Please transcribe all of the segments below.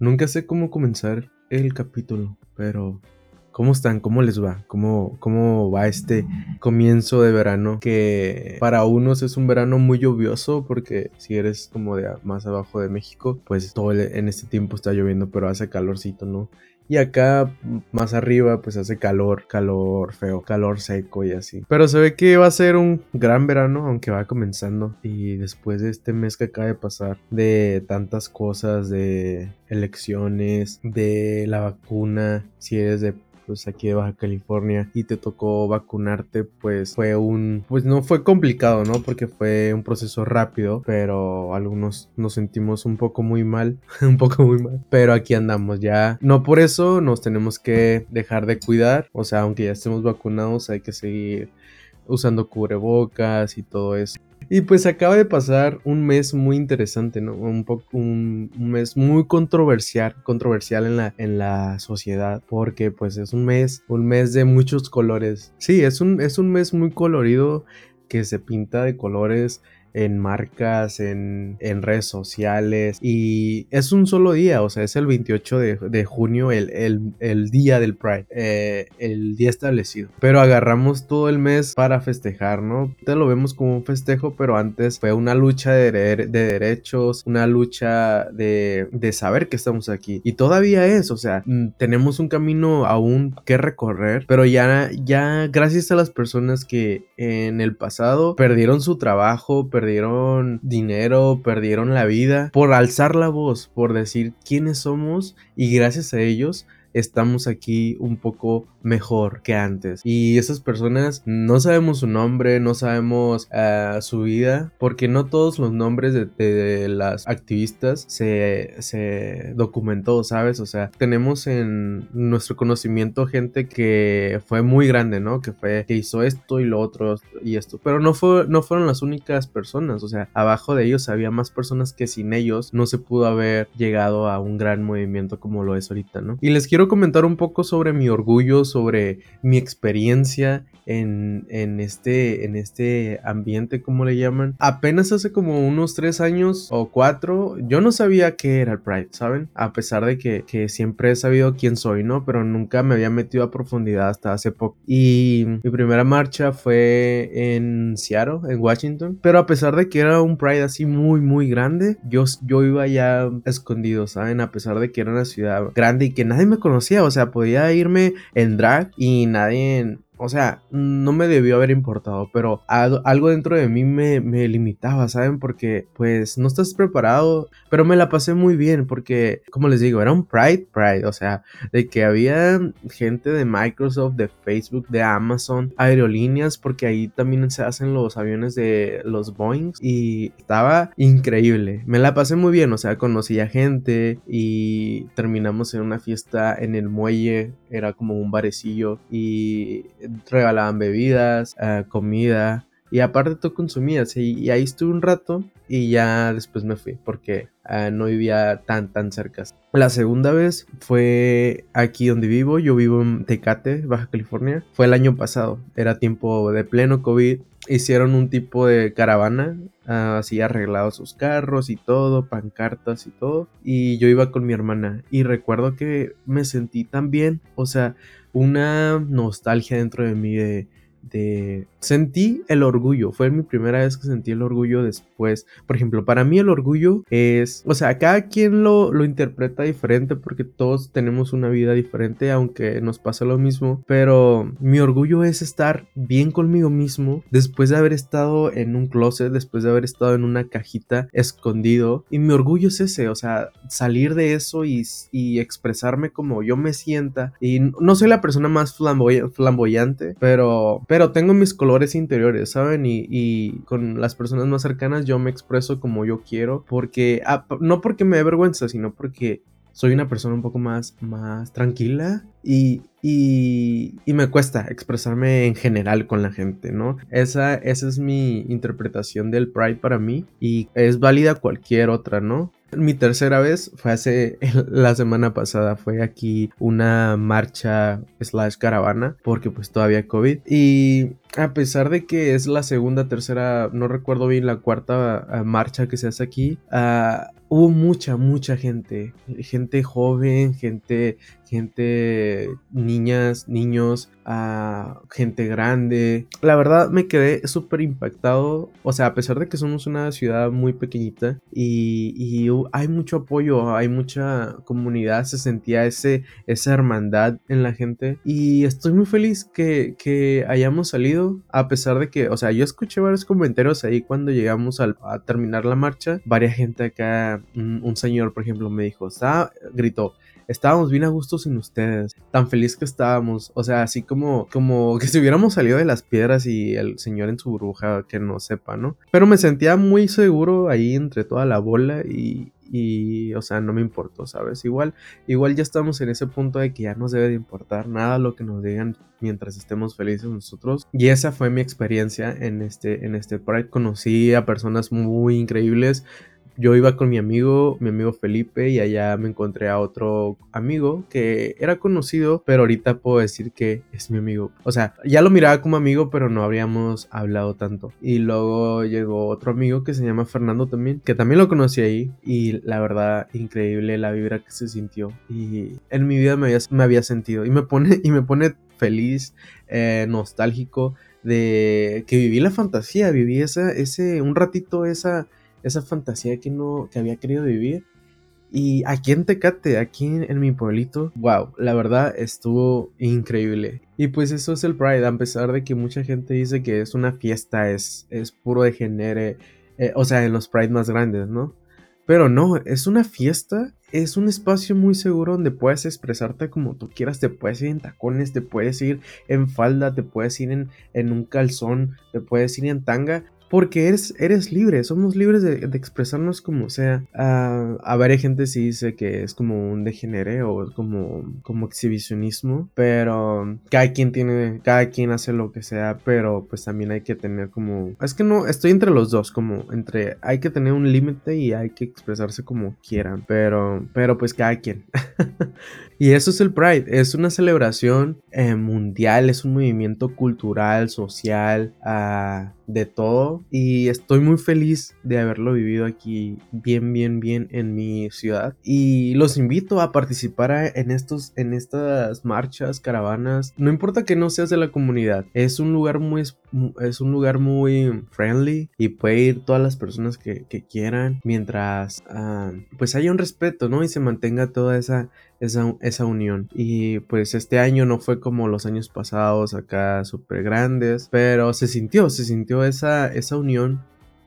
Nunca sé cómo comenzar el capítulo, pero ¿cómo están? ¿Cómo les va? ¿Cómo, cómo va este comienzo de verano? Que para unos es un verano muy lluvioso porque si eres como de más abajo de México, pues todo en este tiempo está lloviendo, pero hace calorcito, ¿no? Y acá más arriba pues hace calor, calor feo, calor seco y así. Pero se ve que va a ser un gran verano, aunque va comenzando. Y después de este mes que acaba de pasar, de tantas cosas, de elecciones, de la vacuna, si eres de pues aquí de Baja California y te tocó vacunarte, pues fue un, pues no fue complicado, ¿no? Porque fue un proceso rápido, pero algunos nos sentimos un poco muy mal, un poco muy mal, pero aquí andamos ya. No por eso nos tenemos que dejar de cuidar, o sea, aunque ya estemos vacunados, hay que seguir usando cubrebocas y todo eso. Y pues acaba de pasar un mes muy interesante, ¿no? Un, poco, un, mes muy controversial, controversial en la, en la sociedad, porque pues es un mes, un mes de muchos colores. Sí, es un, es un mes muy colorido que se pinta de colores en marcas, en, redes sociales y es un solo día, o sea, es el 28 de, junio el, el, día del Pride, eh, el día establecido. Pero agarramos todo el mes para festejar, ¿no? Te lo vemos como un festejo, pero antes fue una lucha de, de derechos, una lucha de, de, saber que estamos aquí. Y todavía es, o sea, mm, tenemos un camino aún que recorrer, pero ya, ya gracias a las personas que en el pasado perdieron su trabajo, dinero, perdieron la vida por alzar la voz, por decir quiénes somos y gracias a ellos estamos aquí un poco mejor que antes. Y esas personas no sabemos su nombre, no sabemos eh, su vida, porque no todos los nombres de, las activistas se, se, documentó, ¿sabes? O sea, tenemos en nuestro conocimiento gente que fue muy grande, ¿no? Que fue, que hizo esto y lo otro y esto. Pero no, fue, no fueron las únicas personas, o sea, abajo de ellos había más personas que sin ellos no se pudo haber llegado a un gran movimiento como lo es ahorita, ¿no? Y les quiero comentar un poco sobre mi orgullo, sobre mi experiencia en, este, en este ambiente, como le llaman. Apenas hace como unos tres años o cuatro, yo no sabía qué era el Pride, ¿saben? A pesar de que, siempre he sabido quién soy, ¿no? Pero nunca me había metido a profundidad hasta hace poco. Y mi primera marcha fue en Seattle, en Washington. Pero a pesar de que era un Pride así muy, muy grande, yo, yo iba ya escondido, ¿saben? A pesar de que era una ciudad grande y que nadie me conocía, o sea, podía irme en drag y nadie o sea, no me debió haber importado, pero algo dentro de mí me, limitaba, ¿saben? Porque pues no estás preparado, pero me la pasé muy bien porque, como les digo, era un Pride, Pride, o sea, de que había gente de Microsoft, de Facebook, de Amazon, aerolíneas, porque ahí también se hacen los aviones de los Boeing y estaba increíble. Me la pasé muy bien, o sea, conocí a gente y terminamos en una fiesta en el muelle, era como un barecillo y regalaban bebidas, eh, comida. Y aparte tú consumías y, ahí estuve un rato y ya después me fui porque eh, no vivía tan tan cerca. La segunda vez fue aquí donde vivo, yo vivo en Tecate, Baja California, fue el año pasado, era tiempo de pleno COVID, hicieron un tipo de caravana, uh, así arreglados sus carros y todo, pancartas y todo, y yo iba con mi hermana y recuerdo que me sentí tan bien, o sea, una nostalgia dentro de mí de, de sentí el orgullo, fue mi primera vez que sentí el orgullo después. Por ejemplo, para mí el orgullo es, o sea, cada quien lo, lo interpreta diferente porque todos tenemos una vida diferente, aunque nos pasa lo mismo, pero mi orgullo es estar bien conmigo mismo después de haber estado en un closet, después de haber estado en una cajita escondido, y mi orgullo es ese, o sea, salir de eso y, y expresarme como yo me sienta, y no soy la persona más flamboyante, pero, pero tengo mis colores interiores, ¿saben? Y, con las personas más cercanas yo me expreso como yo quiero, porque, ah, no porque me dé vergüenza, sino porque soy una persona un poco más, más tranquila y, y, y, me cuesta expresarme en general con la gente, ¿no? Esa, esa es mi interpretación del Pride para mí y es válida cualquier otra, ¿no? Mi tercera vez fue hace la semana pasada, fue aquí una marcha slash caravana, porque pues todavía COVID. Y a pesar de que es la segunda, tercera, no recuerdo bien la cuarta ah, marcha que se hace aquí, uh, hubo mucha, mucha gente, gente joven, gente, gente, niñas, niños, a gente grande. La verdad me quedé súper impactado, o sea, a pesar de que somos una ciudad muy pequeñita y, y, hay mucho apoyo, hay mucha comunidad, se sentía ese, esa hermandad en la gente y estoy muy feliz que, que hayamos salido, a pesar de que, o sea, yo escuché varios comentarios ahí cuando llegamos a terminar la marcha, varias gente acá un, señor, por ejemplo, me dijo, está, gritó, estábamos bien a gusto sin ustedes, tan feliz que estábamos, o sea, así como, como que si hubiéramos salido de las piedras y el señor en su burbuja, que no sepa, ¿no? Pero me sentía muy seguro ahí entre toda la bola y, y o sea no me importó sabes igual igual ya estamos en ese punto de que ya nos debe de importar nada lo que nos digan mientras estemos felices nosotros. Y esa fue mi experiencia en este en este Pride. Conocí a personas muy increíbles yo iba con mi amigo, mi amigo Felipe, y allá me encontré a otro amigo que era conocido, pero ahorita puedo decir que es mi amigo. O sea, ya lo miraba como amigo, pero no habríamos hablado tanto. Y luego llegó otro amigo que se llama Fernando también, que también lo conocí ahí, y la verdad, increíble la vibra que se sintió. Y en mi vida me había, me había sentido, y me pone, y me pone feliz, eh, nostálgico de que viví la fantasía, viví esa, ese, un ratito esa esa fantasía que no que había querido vivir. Y aquí en Tecate, aquí en, mi pueblito, wow, la verdad estuvo increíble. Y pues eso es el Pride, a pesar de que mucha gente dice que es una fiesta, es, es puro de genere, eh, o sea, en los Pride más grandes, ¿no? Pero no, es una fiesta, es un espacio muy seguro donde puedes expresarte como tú quieras, te puedes ir en tacones, te puedes ir en falda, te puedes ir en, en un calzón, te puedes ir en tanga, porque eres, eres libre, somos libres de, expresarnos como sea. Uh, a ver, hay gente sí dice que es como un degenere o como, como exhibicionismo, pero cada quien tiene, cada quien hace lo que sea, pero pues también hay que tener como, es que no, estoy entre los dos, como entre, hay que tener un límite y hay que expresarse como quieran, pero, pero pues cada quien. y eso es el Pride, es una celebración eh, mundial, es un movimiento cultural, social, uh, de todo y estoy muy feliz de haberlo vivido aquí bien bien bien en mi ciudad. Y los invito a participar en estos en estas marchas caravanas. No importa que no seas de la comunidad es un lugar muy es un lugar muy friendly y puede ir todas las personas que, quieran mientras ah, pues haya un respeto no y se mantenga toda esa esa, esa unión. Y pues este año no fue como los años pasados acá súper grandes, pero se sintió, se sintió esa, esa unión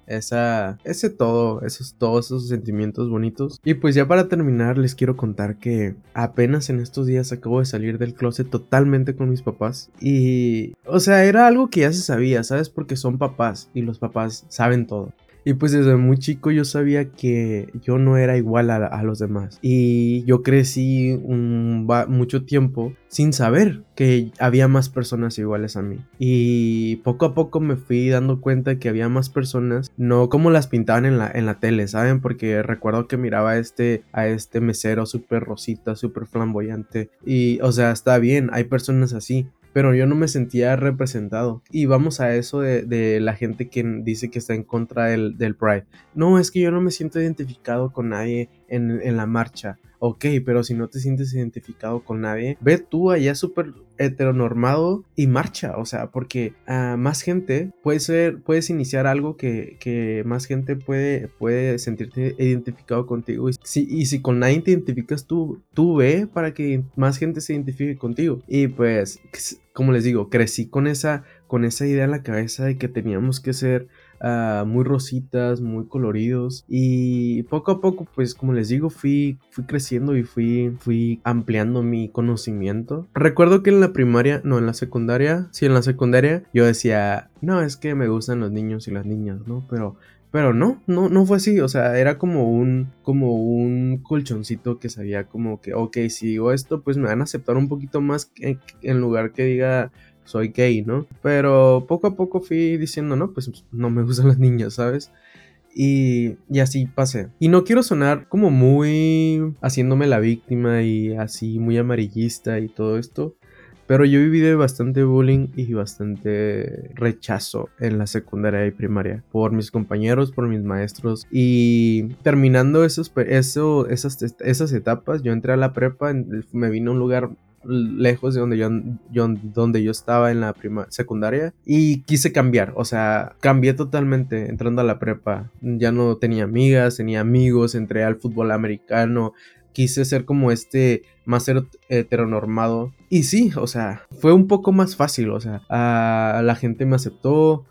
esa, ese todo, esos, todos esos sentimientos bonitos. Y pues ya para terminar les quiero contar que apenas en estos días acabo de salir del closet totalmente con mis papás. Y, o sea, era algo que ya se sabía, ¿sabes? Porque son papás y los papás saben todo. Y pues desde muy chico yo sabía que yo no era igual a, los demás. Y yo crecí un, mucho tiempo sin saber que había más personas iguales a mí. Y poco a poco me fui dando cuenta que había más personas, no como las pintaban en la, en la tele, ¿saben? Porque recuerdo que miraba a este, a este mesero súper rosita, súper flamboyante. Y, o sea, está bien, hay personas así pero yo no me sentía representado. Y vamos a eso de, la gente que dice que está en contra del, del, Pride. No, es que yo no me siento identificado con nadie en, en la marcha. Ok, pero si no te sientes identificado con nadie, ve tú allá súper heteronormado y marcha, o sea, porque a más gente puede ser, puedes iniciar algo que, que, más gente puede, puede sentirte identificado contigo. Y si, y si con nadie te identificas tú, tú ve para que más gente se identifique contigo. Y pues, como les digo, crecí con esa, con esa idea en la cabeza de que teníamos que ser Ah, muy rositas, muy coloridos. Y poco a poco, pues como les digo, fui, fui creciendo y fui, fui ampliando mi conocimiento. Recuerdo que en la primaria, no, en la secundaria, sí, en la secundaria, yo decía, no, es que me gustan los niños y las niñas, ¿no? Pero pero no, no, no fue así. O sea, era como un, como un colchoncito que sabía como que, ok, si digo esto, pues me van a aceptar un poquito más en lugar que diga, soy gay, ¿no? Pero poco a poco fui diciendo, no, pues no me gustan las niñas, ¿sabes? Y, y, así pasé. Y no quiero sonar como muy haciéndome la víctima y así muy amarillista y todo esto. Pero yo viví de bastante bullying y bastante rechazo en la secundaria y primaria por mis compañeros, por mis maestros. Y terminando esas, esas etapas, yo entré a la prepa, me vine a un lugar lejos de donde yo, donde yo estaba en la prima secundaria y quise cambiar, o sea, cambié totalmente entrando a la prepa. Ya no tenía amigas, tenía amigos, entré al fútbol americano, quise ser como este más heteronormado. Y sí, o sea, fue un poco más fácil, o sea, la gente me aceptó.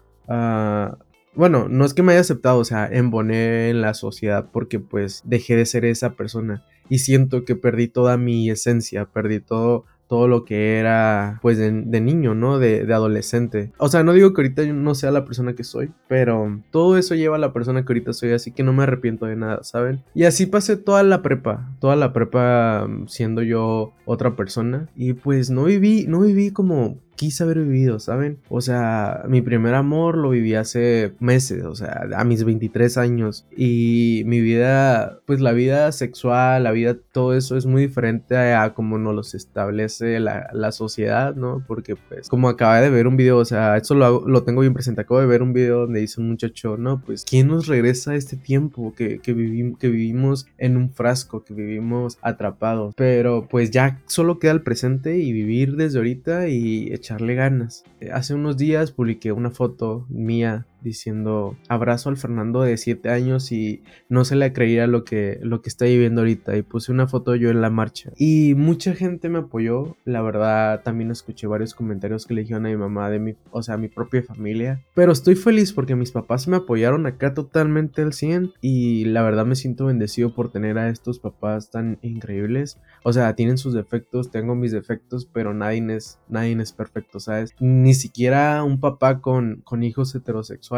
Bueno, no es que me haya aceptado, o sea, emboné en la sociedad porque pues dejé de ser esa persona y siento que perdí toda mi esencia, perdí todo todo lo que era pues de, niño, ¿no? De, de, adolescente. O sea, no digo que ahorita yo no sea la persona que soy, pero todo eso lleva a la persona que ahorita soy, así que no me arrepiento de nada, ¿saben? Y así pasé toda la prepa, toda la prepa mm, siendo yo otra persona y pues no viví, no viví como quise haber vivido, ¿saben? O sea, mi primer amor lo viví hace meses, o sea, a mis 23 años. Y mi vida, pues la vida sexual, la vida, todo eso es muy diferente a como nos los establece la, sociedad, ¿no? Porque pues, como acabé de ver un video, o sea, eso lo, lo tengo bien presente, acabo de ver un video donde dice un muchacho, no, pues, ¿quién nos regresa a este tiempo que, que, que vivimos en un frasco, que vivimos atrapados? Pero pues ya solo queda el presente y vivir desde ahorita y echarle ganas. Eh, hace unos días publiqué una foto mía diciendo abrazo al Fernando de 7 años y no se le creía lo que, lo que está viviendo ahorita y puse una foto yo en la marcha. Y mucha gente me apoyó, la verdad también escuché varios comentarios que le dijeron a mi mamá de mi, o sea, mi propia familia, pero estoy feliz porque mis papás me apoyaron acá totalmente al 100 y la verdad me siento bendecido por tener a estos papás tan increíbles, o sea, tienen sus defectos, tengo mis defectos, pero nadie es, nadie es perfecto, ¿sabes? Ni siquiera un papá con, con hijos heterosexuales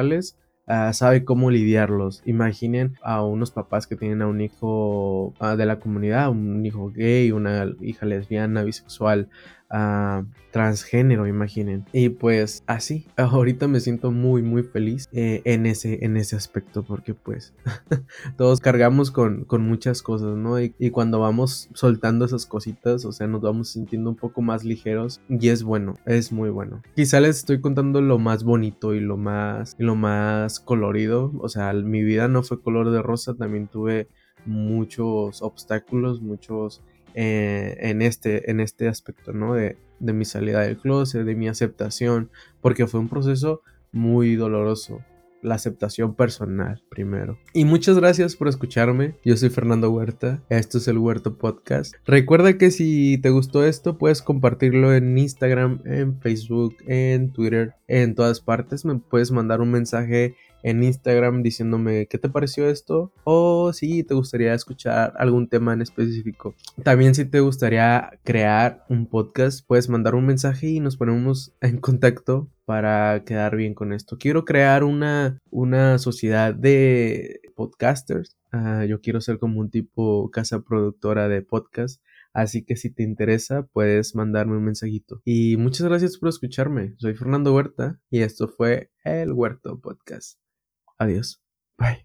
Ah, sabe cómo lidiarlos. Imaginen a unos papás que tienen a un hijo ah, de la comunidad, un hijo gay, una hija lesbiana, bisexual, transgénero, imaginen. Y pues así, ahorita me siento muy, muy feliz eh, en, ese, en ese aspecto porque pues todos cargamos con, con muchas cosas, ¿no? Y, y, cuando vamos soltando esas cositas, o sea, nos vamos sintiendo un poco más ligeros y es bueno, es muy bueno. Quizá les estoy contando lo más bonito y lo más, y lo más colorido, o sea, mi vida no fue color de rosa, también tuve muchos obstáculos, muchos eh, en, este, en este aspecto, ¿no? De, de mi salida del closet, de mi aceptación, porque fue un proceso muy doloroso la aceptación personal primero. Y muchas gracias por escucharme. Yo soy Fernando Huerta. Esto es el Huerto Podcast. Recuerda que si te gustó esto, puedes compartirlo en Instagram, en Facebook, en Twitter, en todas partes. Me puedes mandar un mensaje en Instagram diciéndome qué te pareció esto o si te gustaría escuchar algún tema en específico. También si te gustaría crear un podcast, puedes mandar un mensaje y nos ponemos en contacto para quedar bien con esto. Quiero crear una, una sociedad de podcasters. Ah, yo quiero ser como un tipo casa productora de podcast. Así que si te interesa, puedes mandarme un mensajito. Y muchas gracias por escucharme. Soy Fernando Huerta y esto fue el Huerto Podcast. Adiós. Bye.